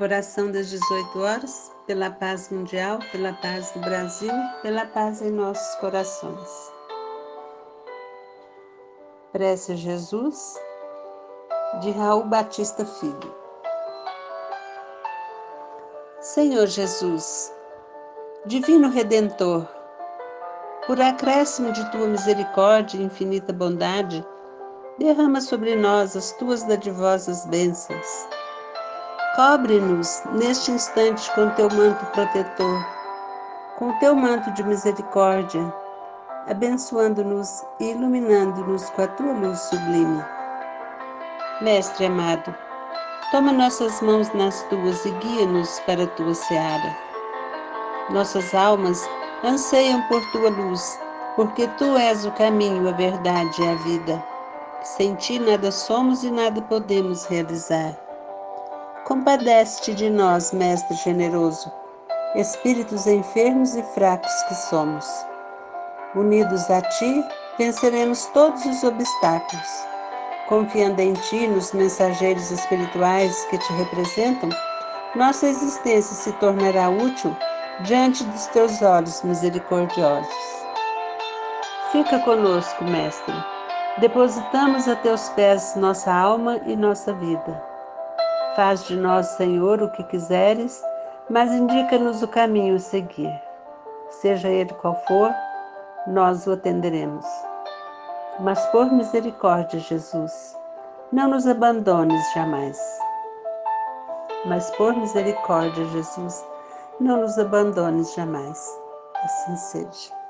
Oração das 18 horas, pela paz mundial, pela paz do Brasil, pela paz em nossos corações. Prece Jesus, de Raul Batista Filho. Senhor Jesus, Divino Redentor, por acréscimo de tua misericórdia e infinita bondade, derrama sobre nós as tuas dadivosas bênçãos Cobre-nos neste instante com teu manto protetor, com teu manto de misericórdia, abençoando-nos e iluminando-nos com a tua luz sublime. Mestre amado, toma nossas mãos nas tuas e guia-nos para a tua seara. Nossas almas anseiam por tua luz, porque tu és o caminho, a verdade e a vida. Sem ti nada somos e nada podemos realizar. Compadece-te de nós, Mestre generoso, espíritos enfermos e fracos que somos. Unidos a ti, venceremos todos os obstáculos. Confiando em ti, nos mensageiros espirituais que te representam, nossa existência se tornará útil diante dos teus olhos misericordiosos. Fica conosco, Mestre. Depositamos a teus pés nossa alma e nossa vida. Faz de nós, Senhor, o que quiseres, mas indica-nos o caminho a seguir. Seja ele qual for, nós o atenderemos. Mas por misericórdia, Jesus, não nos abandones jamais. Mas por misericórdia, Jesus, não nos abandones jamais. Assim seja.